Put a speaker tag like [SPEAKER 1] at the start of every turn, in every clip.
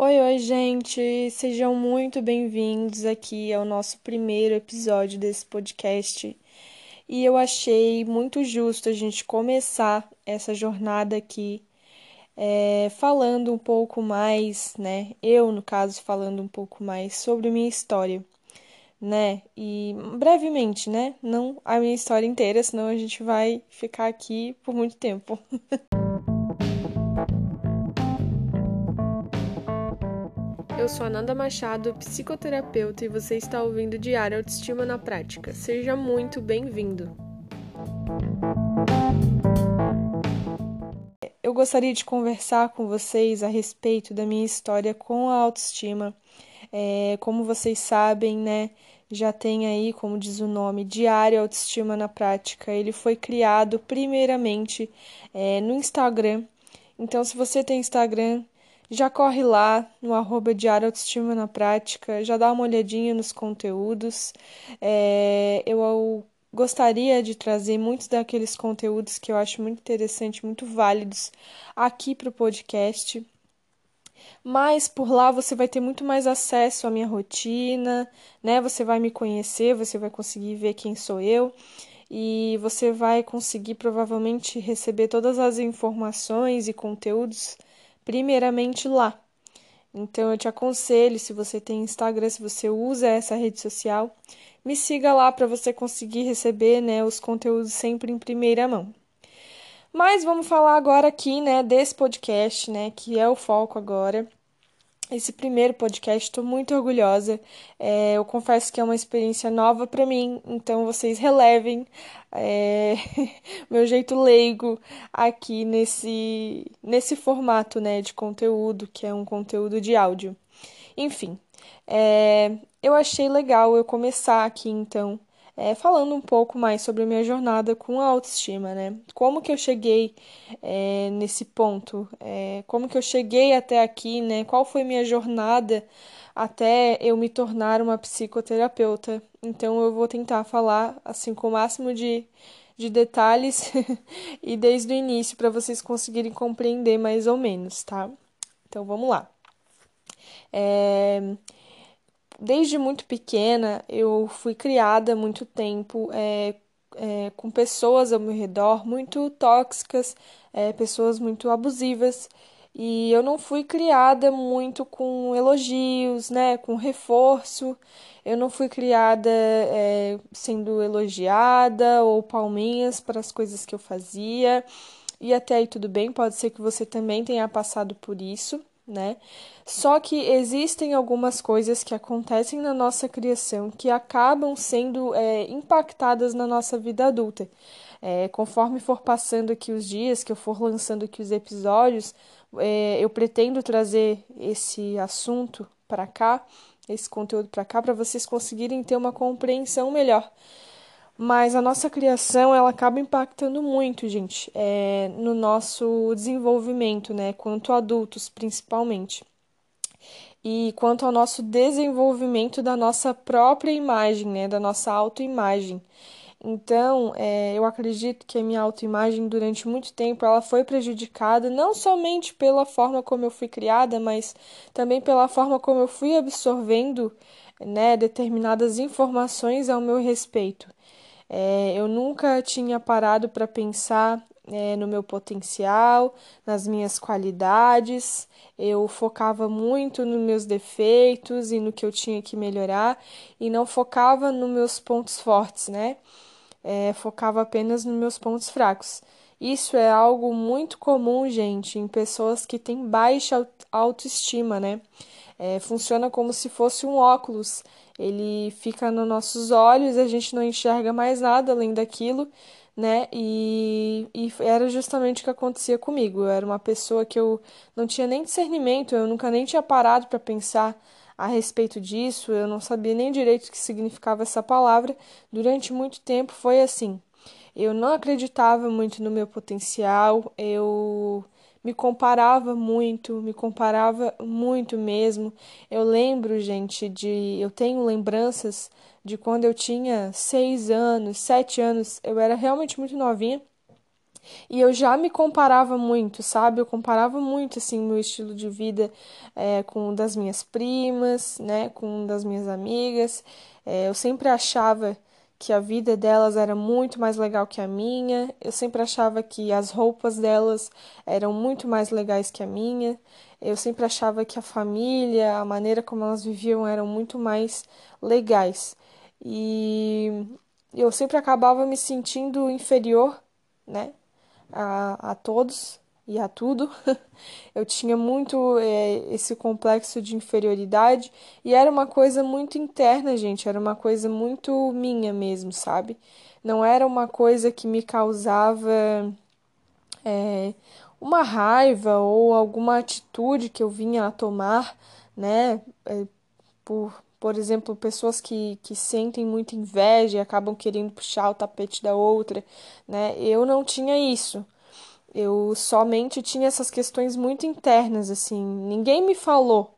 [SPEAKER 1] Oi, oi, gente! Sejam muito bem-vindos aqui ao nosso primeiro episódio desse podcast. E eu achei muito justo a gente começar essa jornada aqui é, falando um pouco mais, né? Eu, no caso, falando um pouco mais sobre minha história, né? E brevemente, né? Não a minha história inteira, senão a gente vai ficar aqui por muito tempo. Eu sou Ananda Machado, psicoterapeuta, e você está ouvindo Diário Autoestima na Prática. Seja muito bem-vindo! Eu gostaria de conversar com vocês a respeito da minha história com a autoestima. É, como vocês sabem, né, já tem aí, como diz o nome, Diário Autoestima na Prática. Ele foi criado primeiramente é, no Instagram. Então, se você tem Instagram, já corre lá no arroba Diário Autoestima na Prática, já dá uma olhadinha nos conteúdos. É, eu gostaria de trazer muitos daqueles conteúdos que eu acho muito interessante, muito válidos aqui para o podcast. Mas por lá você vai ter muito mais acesso à minha rotina, né? Você vai me conhecer, você vai conseguir ver quem sou eu e você vai conseguir provavelmente receber todas as informações e conteúdos primeiramente lá. Então eu te aconselho, se você tem Instagram, se você usa essa rede social, me siga lá para você conseguir receber, né, os conteúdos sempre em primeira mão. Mas vamos falar agora aqui, né, desse podcast, né, que é o foco agora esse primeiro podcast. Estou muito orgulhosa. É, eu confesso que é uma experiência nova para mim, então vocês relevem é, meu jeito leigo aqui nesse, nesse formato né, de conteúdo, que é um conteúdo de áudio. Enfim, é, eu achei legal eu começar aqui então é, falando um pouco mais sobre a minha jornada com a autoestima, né? Como que eu cheguei é, nesse ponto? É, como que eu cheguei até aqui, né? Qual foi minha jornada até eu me tornar uma psicoterapeuta? Então eu vou tentar falar assim com o máximo de, de detalhes e desde o início para vocês conseguirem compreender mais ou menos, tá? Então vamos lá. É, desde muito pequena eu fui criada muito tempo é, é, com pessoas ao meu redor muito tóxicas, é, pessoas muito abusivas. E eu não fui criada muito com elogios, né, com reforço. Eu não fui criada é, sendo elogiada ou palminhas para as coisas que eu fazia. E até aí tudo bem, pode ser que você também tenha passado por isso né? Só que existem algumas coisas que acontecem na nossa criação que acabam sendo é, impactadas na nossa vida adulta. É, conforme for passando aqui os dias, que eu for lançando aqui os episódios, é, eu pretendo trazer esse assunto para cá, esse conteúdo para cá, para vocês conseguirem ter uma compreensão melhor mas a nossa criação ela acaba impactando muito, gente, é, no nosso desenvolvimento, né, quanto adultos principalmente. E quanto ao nosso desenvolvimento da nossa própria imagem, né, da nossa autoimagem. Então, é, eu acredito que a minha autoimagem durante muito tempo ela foi prejudicada não somente pela forma como eu fui criada, mas também pela forma como eu fui absorvendo né, determinadas informações ao meu respeito. É, eu nunca tinha parado para pensar é, no meu potencial, nas minhas qualidades. Eu focava muito nos meus defeitos e no que eu tinha que melhorar e não focava nos meus pontos fortes, né? É, focava apenas nos meus pontos fracos. Isso é algo muito comum, gente, em pessoas que têm baixa autoestima, né? É, funciona como se fosse um óculos ele fica nos nossos olhos, a gente não enxerga mais nada além daquilo, né? E, e era justamente o que acontecia comigo. Eu era uma pessoa que eu não tinha nem discernimento, eu nunca nem tinha parado para pensar a respeito disso, eu não sabia nem direito o que significava essa palavra. Durante muito tempo foi assim. Eu não acreditava muito no meu potencial, eu me comparava muito, me comparava muito mesmo. Eu lembro, gente, de. Eu tenho lembranças de quando eu tinha seis anos, sete anos, eu era realmente muito novinha. E eu já me comparava muito, sabe? Eu comparava muito, assim, meu estilo de vida é, com o das minhas primas, né? Com o das minhas amigas. É, eu sempre achava que a vida delas era muito mais legal que a minha. Eu sempre achava que as roupas delas eram muito mais legais que a minha. Eu sempre achava que a família, a maneira como elas viviam eram muito mais legais. E eu sempre acabava me sentindo inferior, né, a, a todos e a tudo. eu tinha muito é, esse complexo de inferioridade e era uma coisa muito interna, gente, era uma coisa muito minha mesmo, sabe? Não era uma coisa que me causava é, uma raiva ou alguma atitude que eu vinha a tomar, né, é, por por exemplo, pessoas que, que sentem muita inveja e acabam querendo puxar o tapete da outra, né? Eu não tinha isso. Eu somente tinha essas questões muito internas, assim. Ninguém me falou,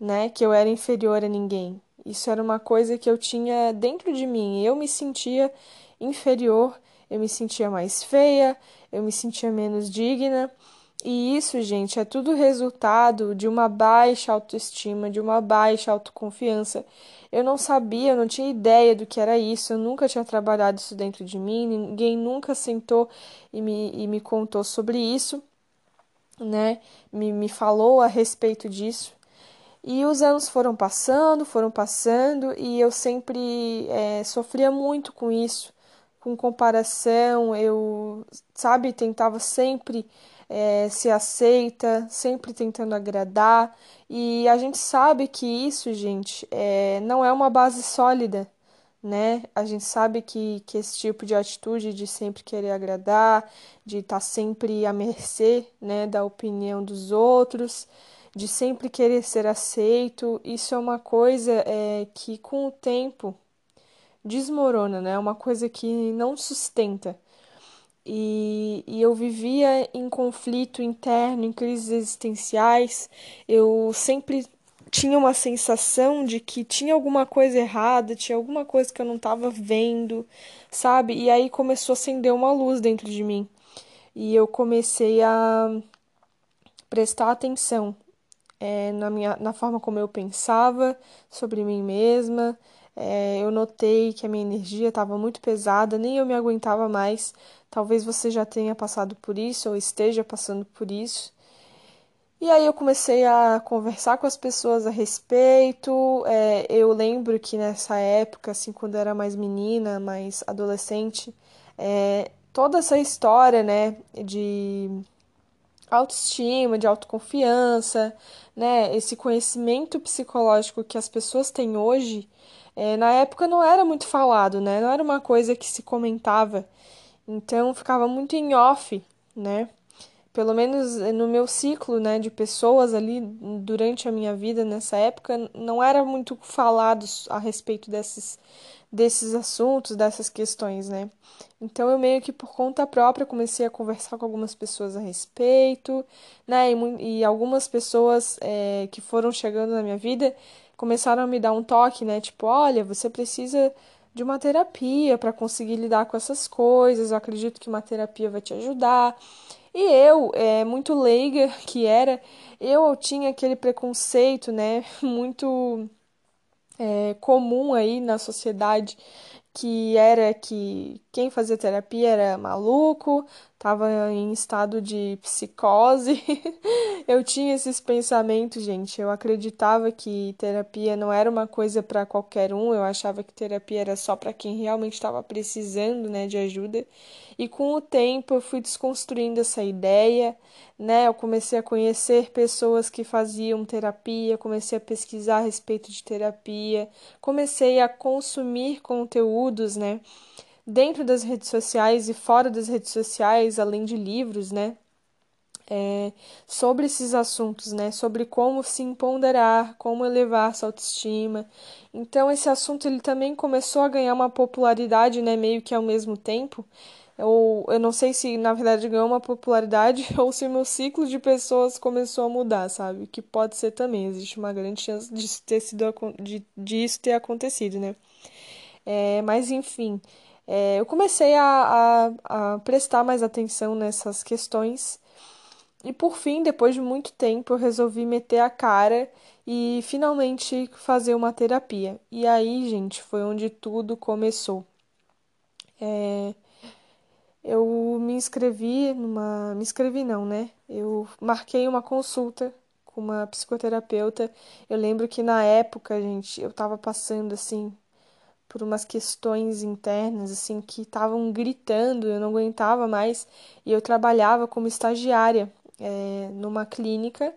[SPEAKER 1] né, que eu era inferior a ninguém. Isso era uma coisa que eu tinha dentro de mim. Eu me sentia inferior, eu me sentia mais feia, eu me sentia menos digna. E isso, gente, é tudo resultado de uma baixa autoestima, de uma baixa autoconfiança. Eu não sabia, eu não tinha ideia do que era isso, eu nunca tinha trabalhado isso dentro de mim, ninguém nunca sentou e me, e me contou sobre isso, né? Me, me falou a respeito disso. E os anos foram passando, foram passando, e eu sempre é, sofria muito com isso, com comparação, eu, sabe, tentava sempre é, se aceita, sempre tentando agradar. E a gente sabe que isso, gente, é, não é uma base sólida, né? A gente sabe que, que esse tipo de atitude de sempre querer agradar, de estar tá sempre à mercê, né, da opinião dos outros, de sempre querer ser aceito, isso é uma coisa é, que com o tempo desmorona, né? É uma coisa que não sustenta e, e eu vivia em conflito interno, em crises existenciais. Eu sempre tinha uma sensação de que tinha alguma coisa errada, tinha alguma coisa que eu não estava vendo, sabe? E aí começou a acender uma luz dentro de mim. E eu comecei a prestar atenção é, na, minha, na forma como eu pensava sobre mim mesma. É, eu notei que a minha energia estava muito pesada, nem eu me aguentava mais. Talvez você já tenha passado por isso ou esteja passando por isso. E aí eu comecei a conversar com as pessoas a respeito. É, eu lembro que nessa época, assim, quando eu era mais menina, mais adolescente, é, toda essa história, né, de autoestima, de autoconfiança, né, esse conhecimento psicológico que as pessoas têm hoje, é, na época não era muito falado, né, não era uma coisa que se comentava. Então ficava muito em off, né? Pelo menos no meu ciclo, né, de pessoas ali durante a minha vida nessa época, não era muito falado a respeito desses desses assuntos, dessas questões, né? Então eu meio que por conta própria comecei a conversar com algumas pessoas a respeito, né? E, e algumas pessoas é, que foram chegando na minha vida começaram a me dar um toque, né? Tipo, olha, você precisa de uma terapia para conseguir lidar com essas coisas. Eu acredito que uma terapia vai te ajudar. E eu, é, muito leiga que era, eu tinha aquele preconceito, né, muito é, comum aí na sociedade que era que quem fazia terapia era maluco, estava em estado de psicose. eu tinha esses pensamentos, gente. Eu acreditava que terapia não era uma coisa para qualquer um. Eu achava que terapia era só para quem realmente estava precisando, né, de ajuda. E com o tempo eu fui desconstruindo essa ideia, né? Eu comecei a conhecer pessoas que faziam terapia, comecei a pesquisar a respeito de terapia, comecei a consumir conteúdos, né? Dentro das redes sociais e fora das redes sociais, além de livros, né? É, sobre esses assuntos, né? Sobre como se empoderar, como elevar sua autoestima. Então esse assunto ele também começou a ganhar uma popularidade, né? Meio que ao mesmo tempo. Ou eu não sei se na verdade ganhou uma popularidade ou se meu ciclo de pessoas começou a mudar, sabe? Que pode ser também, existe uma grande chance de ter sido de, de isso ter acontecido, né? É, mas enfim, é, eu comecei a, a, a prestar mais atenção nessas questões. E por fim, depois de muito tempo, eu resolvi meter a cara e finalmente fazer uma terapia. E aí, gente, foi onde tudo começou. É, eu me inscrevi numa. Me inscrevi não, né? Eu marquei uma consulta com uma psicoterapeuta. Eu lembro que na época, gente, eu tava passando assim por umas questões internas assim que estavam gritando, eu não aguentava mais e eu trabalhava como estagiária é, numa clínica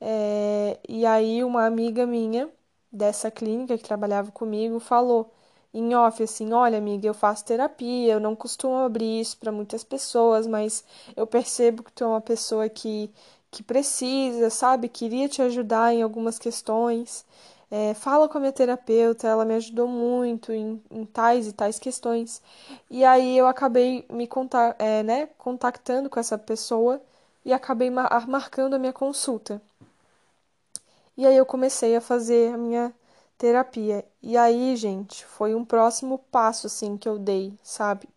[SPEAKER 1] é, e aí uma amiga minha dessa clínica que trabalhava comigo falou em off assim, olha amiga, eu faço terapia, eu não costumo abrir isso para muitas pessoas, mas eu percebo que tu é uma pessoa que que precisa, sabe, queria te ajudar em algumas questões é, fala com a minha terapeuta, ela me ajudou muito em, em tais e tais questões. E aí eu acabei me contar, é, né, contactando com essa pessoa e acabei mar marcando a minha consulta. E aí eu comecei a fazer a minha terapia. E aí, gente, foi um próximo passo assim que eu dei, sabe?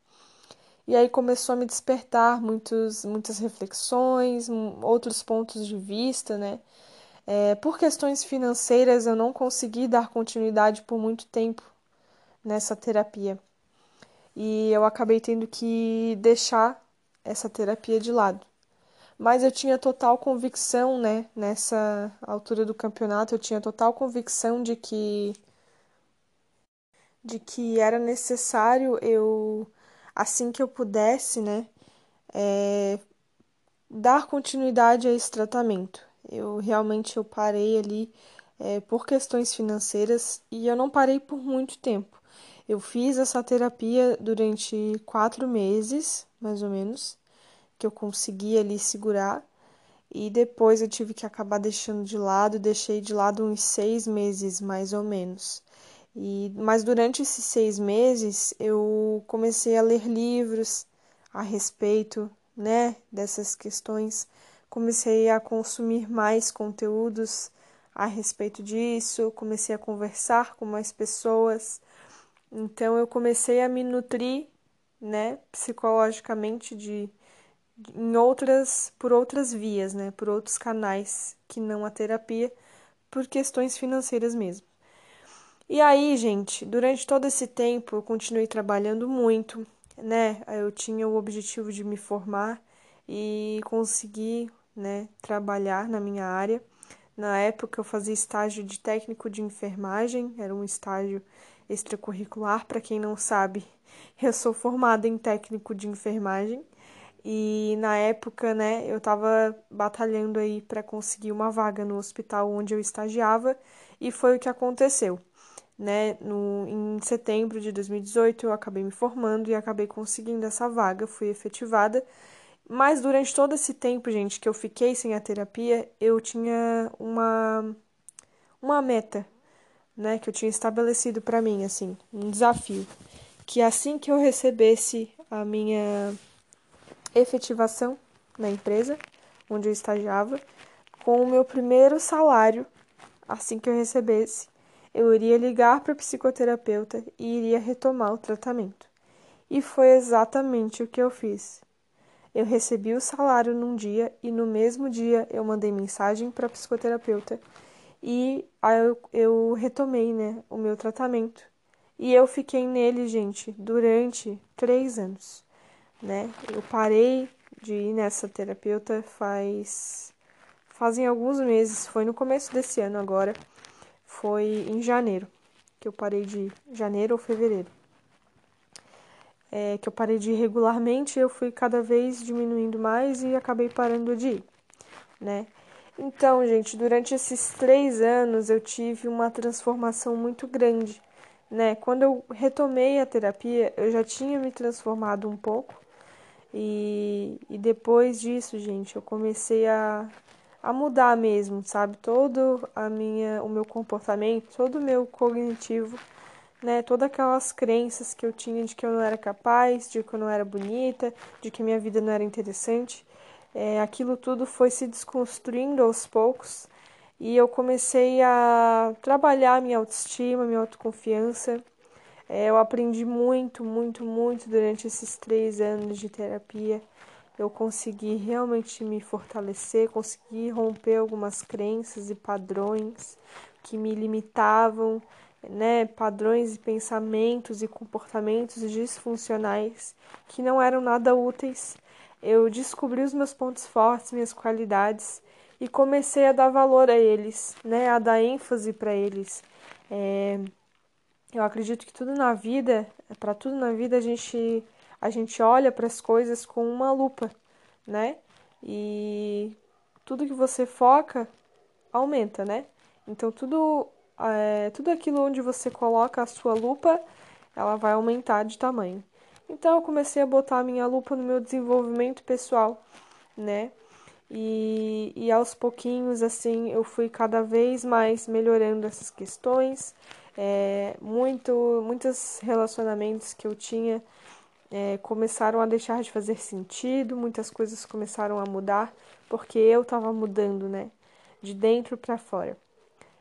[SPEAKER 1] E aí começou a me despertar muitos, muitas reflexões, outros pontos de vista, né? É, por questões financeiras, eu não consegui dar continuidade por muito tempo nessa terapia. E eu acabei tendo que deixar essa terapia de lado. Mas eu tinha total convicção, né, nessa altura do campeonato, eu tinha total convicção de que de que era necessário eu assim que eu pudesse, né, é, dar continuidade a esse tratamento. Eu realmente eu parei ali é, por questões financeiras e eu não parei por muito tempo. Eu fiz essa terapia durante quatro meses, mais ou menos, que eu consegui ali segurar. E depois eu tive que acabar deixando de lado, deixei de lado uns seis meses, mais ou menos. E, mas durante esses seis meses eu comecei a ler livros a respeito né, dessas questões comecei a consumir mais conteúdos a respeito disso, comecei a conversar com mais pessoas. Então eu comecei a me nutrir, né, psicologicamente de, em outras por outras vias, né, por outros canais que não a terapia, por questões financeiras mesmo. E aí, gente, durante todo esse tempo eu continuei trabalhando muito, né? Eu tinha o objetivo de me formar e conseguir né, trabalhar na minha área. Na época eu fazia estágio de técnico de enfermagem, era um estágio extracurricular, para quem não sabe, eu sou formada em técnico de enfermagem. E na época, né, eu estava batalhando aí para conseguir uma vaga no hospital onde eu estagiava. E foi o que aconteceu. Né, no, em setembro de 2018 eu acabei me formando e acabei conseguindo essa vaga, fui efetivada mas durante todo esse tempo, gente, que eu fiquei sem a terapia, eu tinha uma uma meta, né, que eu tinha estabelecido para mim, assim, um desafio, que assim que eu recebesse a minha efetivação na empresa onde eu estagiava, com o meu primeiro salário, assim que eu recebesse, eu iria ligar para o psicoterapeuta e iria retomar o tratamento. E foi exatamente o que eu fiz. Eu recebi o salário num dia e no mesmo dia eu mandei mensagem para a psicoterapeuta e aí eu, eu retomei, né, o meu tratamento. E eu fiquei nele, gente, durante três anos, né? Eu parei de ir nessa terapeuta faz fazem alguns meses, foi no começo desse ano agora, foi em janeiro que eu parei de ir, janeiro ou fevereiro é, que eu parei de ir regularmente, eu fui cada vez diminuindo mais e acabei parando de ir, né? Então, gente, durante esses três anos eu tive uma transformação muito grande, né? Quando eu retomei a terapia, eu já tinha me transformado um pouco e, e depois disso, gente, eu comecei a, a mudar mesmo, sabe? Todo a minha, o meu comportamento, todo o meu cognitivo né, todas aquelas crenças que eu tinha de que eu não era capaz, de que eu não era bonita, de que minha vida não era interessante, é, aquilo tudo foi se desconstruindo aos poucos e eu comecei a trabalhar minha autoestima, minha autoconfiança, É, eu aprendi muito, muito, muito durante esses três anos de terapia. Eu consegui realmente me fortalecer, consegui romper algumas crenças e padrões que me limitavam, né? Padrões e pensamentos e comportamentos disfuncionais que não eram nada úteis. Eu descobri os meus pontos fortes, minhas qualidades e comecei a dar valor a eles, né? A dar ênfase para eles. É eu acredito que tudo na vida, para tudo na vida a gente a gente olha para as coisas com uma lupa, né? E tudo que você foca aumenta, né? Então tudo é, tudo aquilo onde você coloca a sua lupa, ela vai aumentar de tamanho. Então eu comecei a botar a minha lupa no meu desenvolvimento pessoal, né? E, e aos pouquinhos, assim, eu fui cada vez mais melhorando essas questões, é, muito, muitos relacionamentos que eu tinha é, começaram a deixar de fazer sentido, muitas coisas começaram a mudar, porque eu estava mudando, né? De dentro para fora.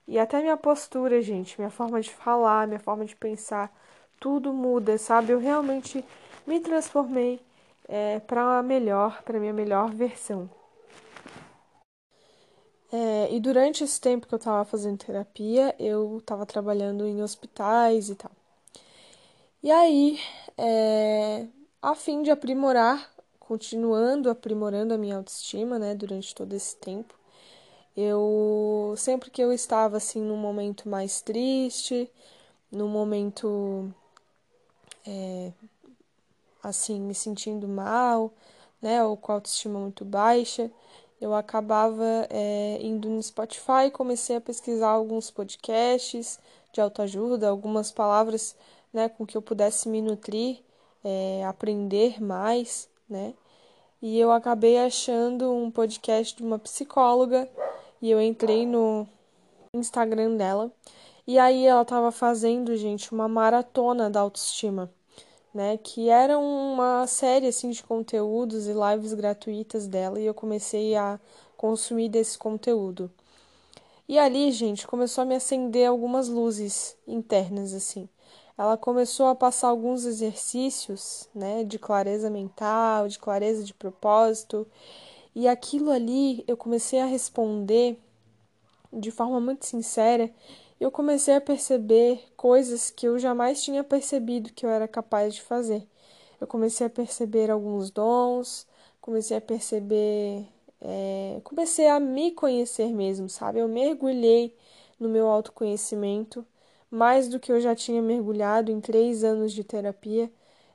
[SPEAKER 1] E até minha postura, gente, minha forma de falar, minha forma de pensar, tudo muda, sabe? Eu realmente me transformei é, para melhor, para minha melhor versão. É, e durante esse tempo que eu estava fazendo terapia, eu estava trabalhando em hospitais e tal. E aí, é, a fim de aprimorar, continuando aprimorando a minha autoestima, né, durante todo esse tempo, eu sempre que eu estava assim num momento mais triste, num momento é, assim me sentindo mal, né, ou com a autoestima muito baixa, eu acabava é, indo no Spotify, comecei a pesquisar alguns podcasts de autoajuda, algumas palavras né, com que eu pudesse me nutrir, é, aprender mais, né? E eu acabei achando um podcast de uma psicóloga e eu entrei no Instagram dela. E aí ela estava fazendo, gente, uma maratona da autoestima né, que era uma série assim de conteúdos e lives gratuitas dela e eu comecei a consumir desse conteúdo. E ali, gente, começou a me acender algumas luzes internas assim. Ela começou a passar alguns exercícios, né, de clareza mental, de clareza de propósito, e aquilo ali eu comecei a responder de forma muito sincera eu comecei a perceber coisas que eu jamais tinha percebido que eu era capaz de fazer. Eu comecei a perceber alguns dons, comecei a perceber. É, comecei a me conhecer mesmo, sabe? Eu mergulhei no meu autoconhecimento mais do que eu já tinha mergulhado em três anos de terapia,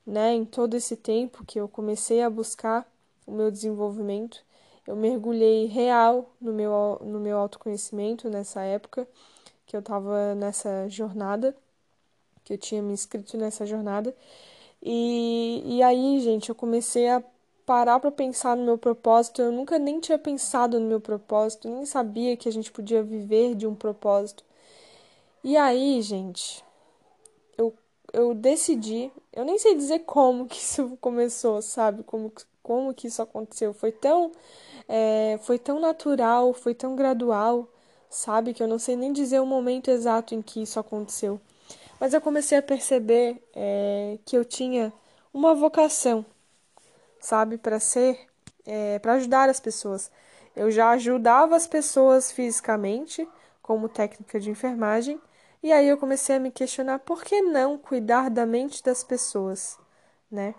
[SPEAKER 1] né? Em todo esse tempo que eu comecei a buscar o meu desenvolvimento, eu mergulhei real no meu, no meu autoconhecimento nessa época que eu estava nessa jornada, que eu tinha me inscrito nessa jornada. E, e aí, gente, eu comecei a parar para pensar no meu propósito. Eu nunca nem tinha pensado no meu propósito, nem sabia que a gente podia viver de um propósito. E aí, gente, eu, eu decidi, eu nem sei dizer como que isso começou, sabe? Como, como que isso aconteceu. Foi tão, é, foi tão natural, foi tão gradual sabe? Que eu não sei nem dizer o momento exato em que isso aconteceu. Mas eu comecei a perceber é, que eu tinha uma vocação, sabe? Para ser, é, para ajudar as pessoas. Eu já ajudava as pessoas fisicamente, como técnica de enfermagem, e aí eu comecei a me questionar por que não cuidar da mente das pessoas, né?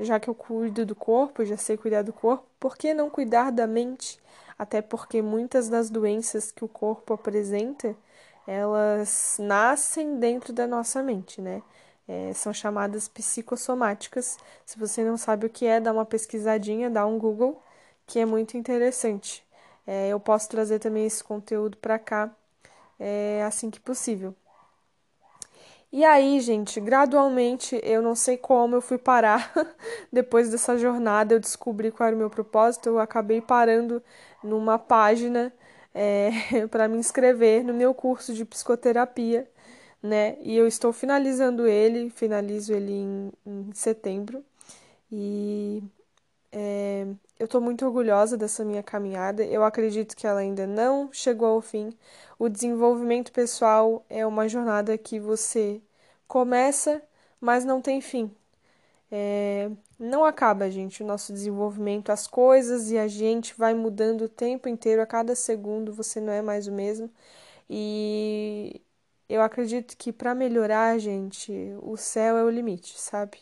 [SPEAKER 1] Já que eu cuido do corpo, já sei cuidar do corpo, por que não cuidar da mente? até porque muitas das doenças que o corpo apresenta, elas nascem dentro da nossa mente, né? É, são chamadas psicossomáticas. Se você não sabe o que é, dá uma pesquisadinha, dá um Google, que é muito interessante. É, eu posso trazer também esse conteúdo para cá é, assim que possível. E aí, gente, gradualmente, eu não sei como eu fui parar. Depois dessa jornada, eu descobri qual era o meu propósito. Eu acabei parando numa página é, para me inscrever no meu curso de psicoterapia, né? E eu estou finalizando ele, finalizo ele em, em setembro. E é, eu estou muito orgulhosa dessa minha caminhada. Eu acredito que ela ainda não chegou ao fim. O desenvolvimento pessoal é uma jornada que você começa, mas não tem fim. É, não acaba, gente, o nosso desenvolvimento, as coisas e a gente vai mudando o tempo inteiro, a cada segundo você não é mais o mesmo. E eu acredito que para melhorar, gente, o céu é o limite, sabe?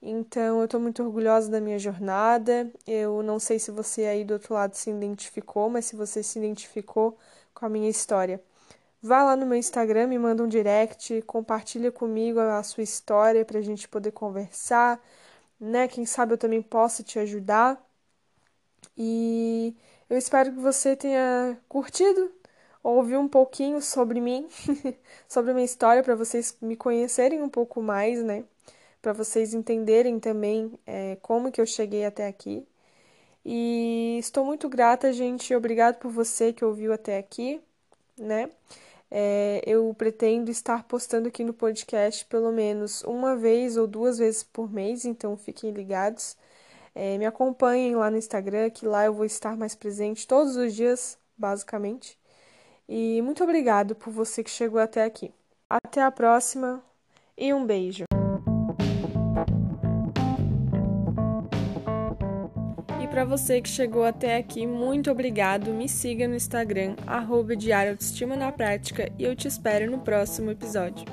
[SPEAKER 1] Então, eu estou muito orgulhosa da minha jornada. Eu não sei se você aí do outro lado se identificou, mas se você se identificou com a minha história, vá lá no meu Instagram, me manda um direct, compartilha comigo a sua história para a gente poder conversar, né? Quem sabe eu também possa te ajudar. E eu espero que você tenha curtido, ouvir um pouquinho sobre mim, sobre a minha história, para vocês me conhecerem um pouco mais, né? Para vocês entenderem também é, como que eu cheguei até aqui. E estou muito grata, gente. Obrigado por você que ouviu até aqui, né? É, eu pretendo estar postando aqui no podcast pelo menos uma vez ou duas vezes por mês, então fiquem ligados. É, me acompanhem lá no Instagram, que lá eu vou estar mais presente todos os dias, basicamente. E muito obrigado por você que chegou até aqui. Até a próxima e um beijo. Para você que chegou até aqui, muito obrigado. Me siga no Instagram, arroba Diário Autoestima na Prática, e eu te espero no próximo episódio.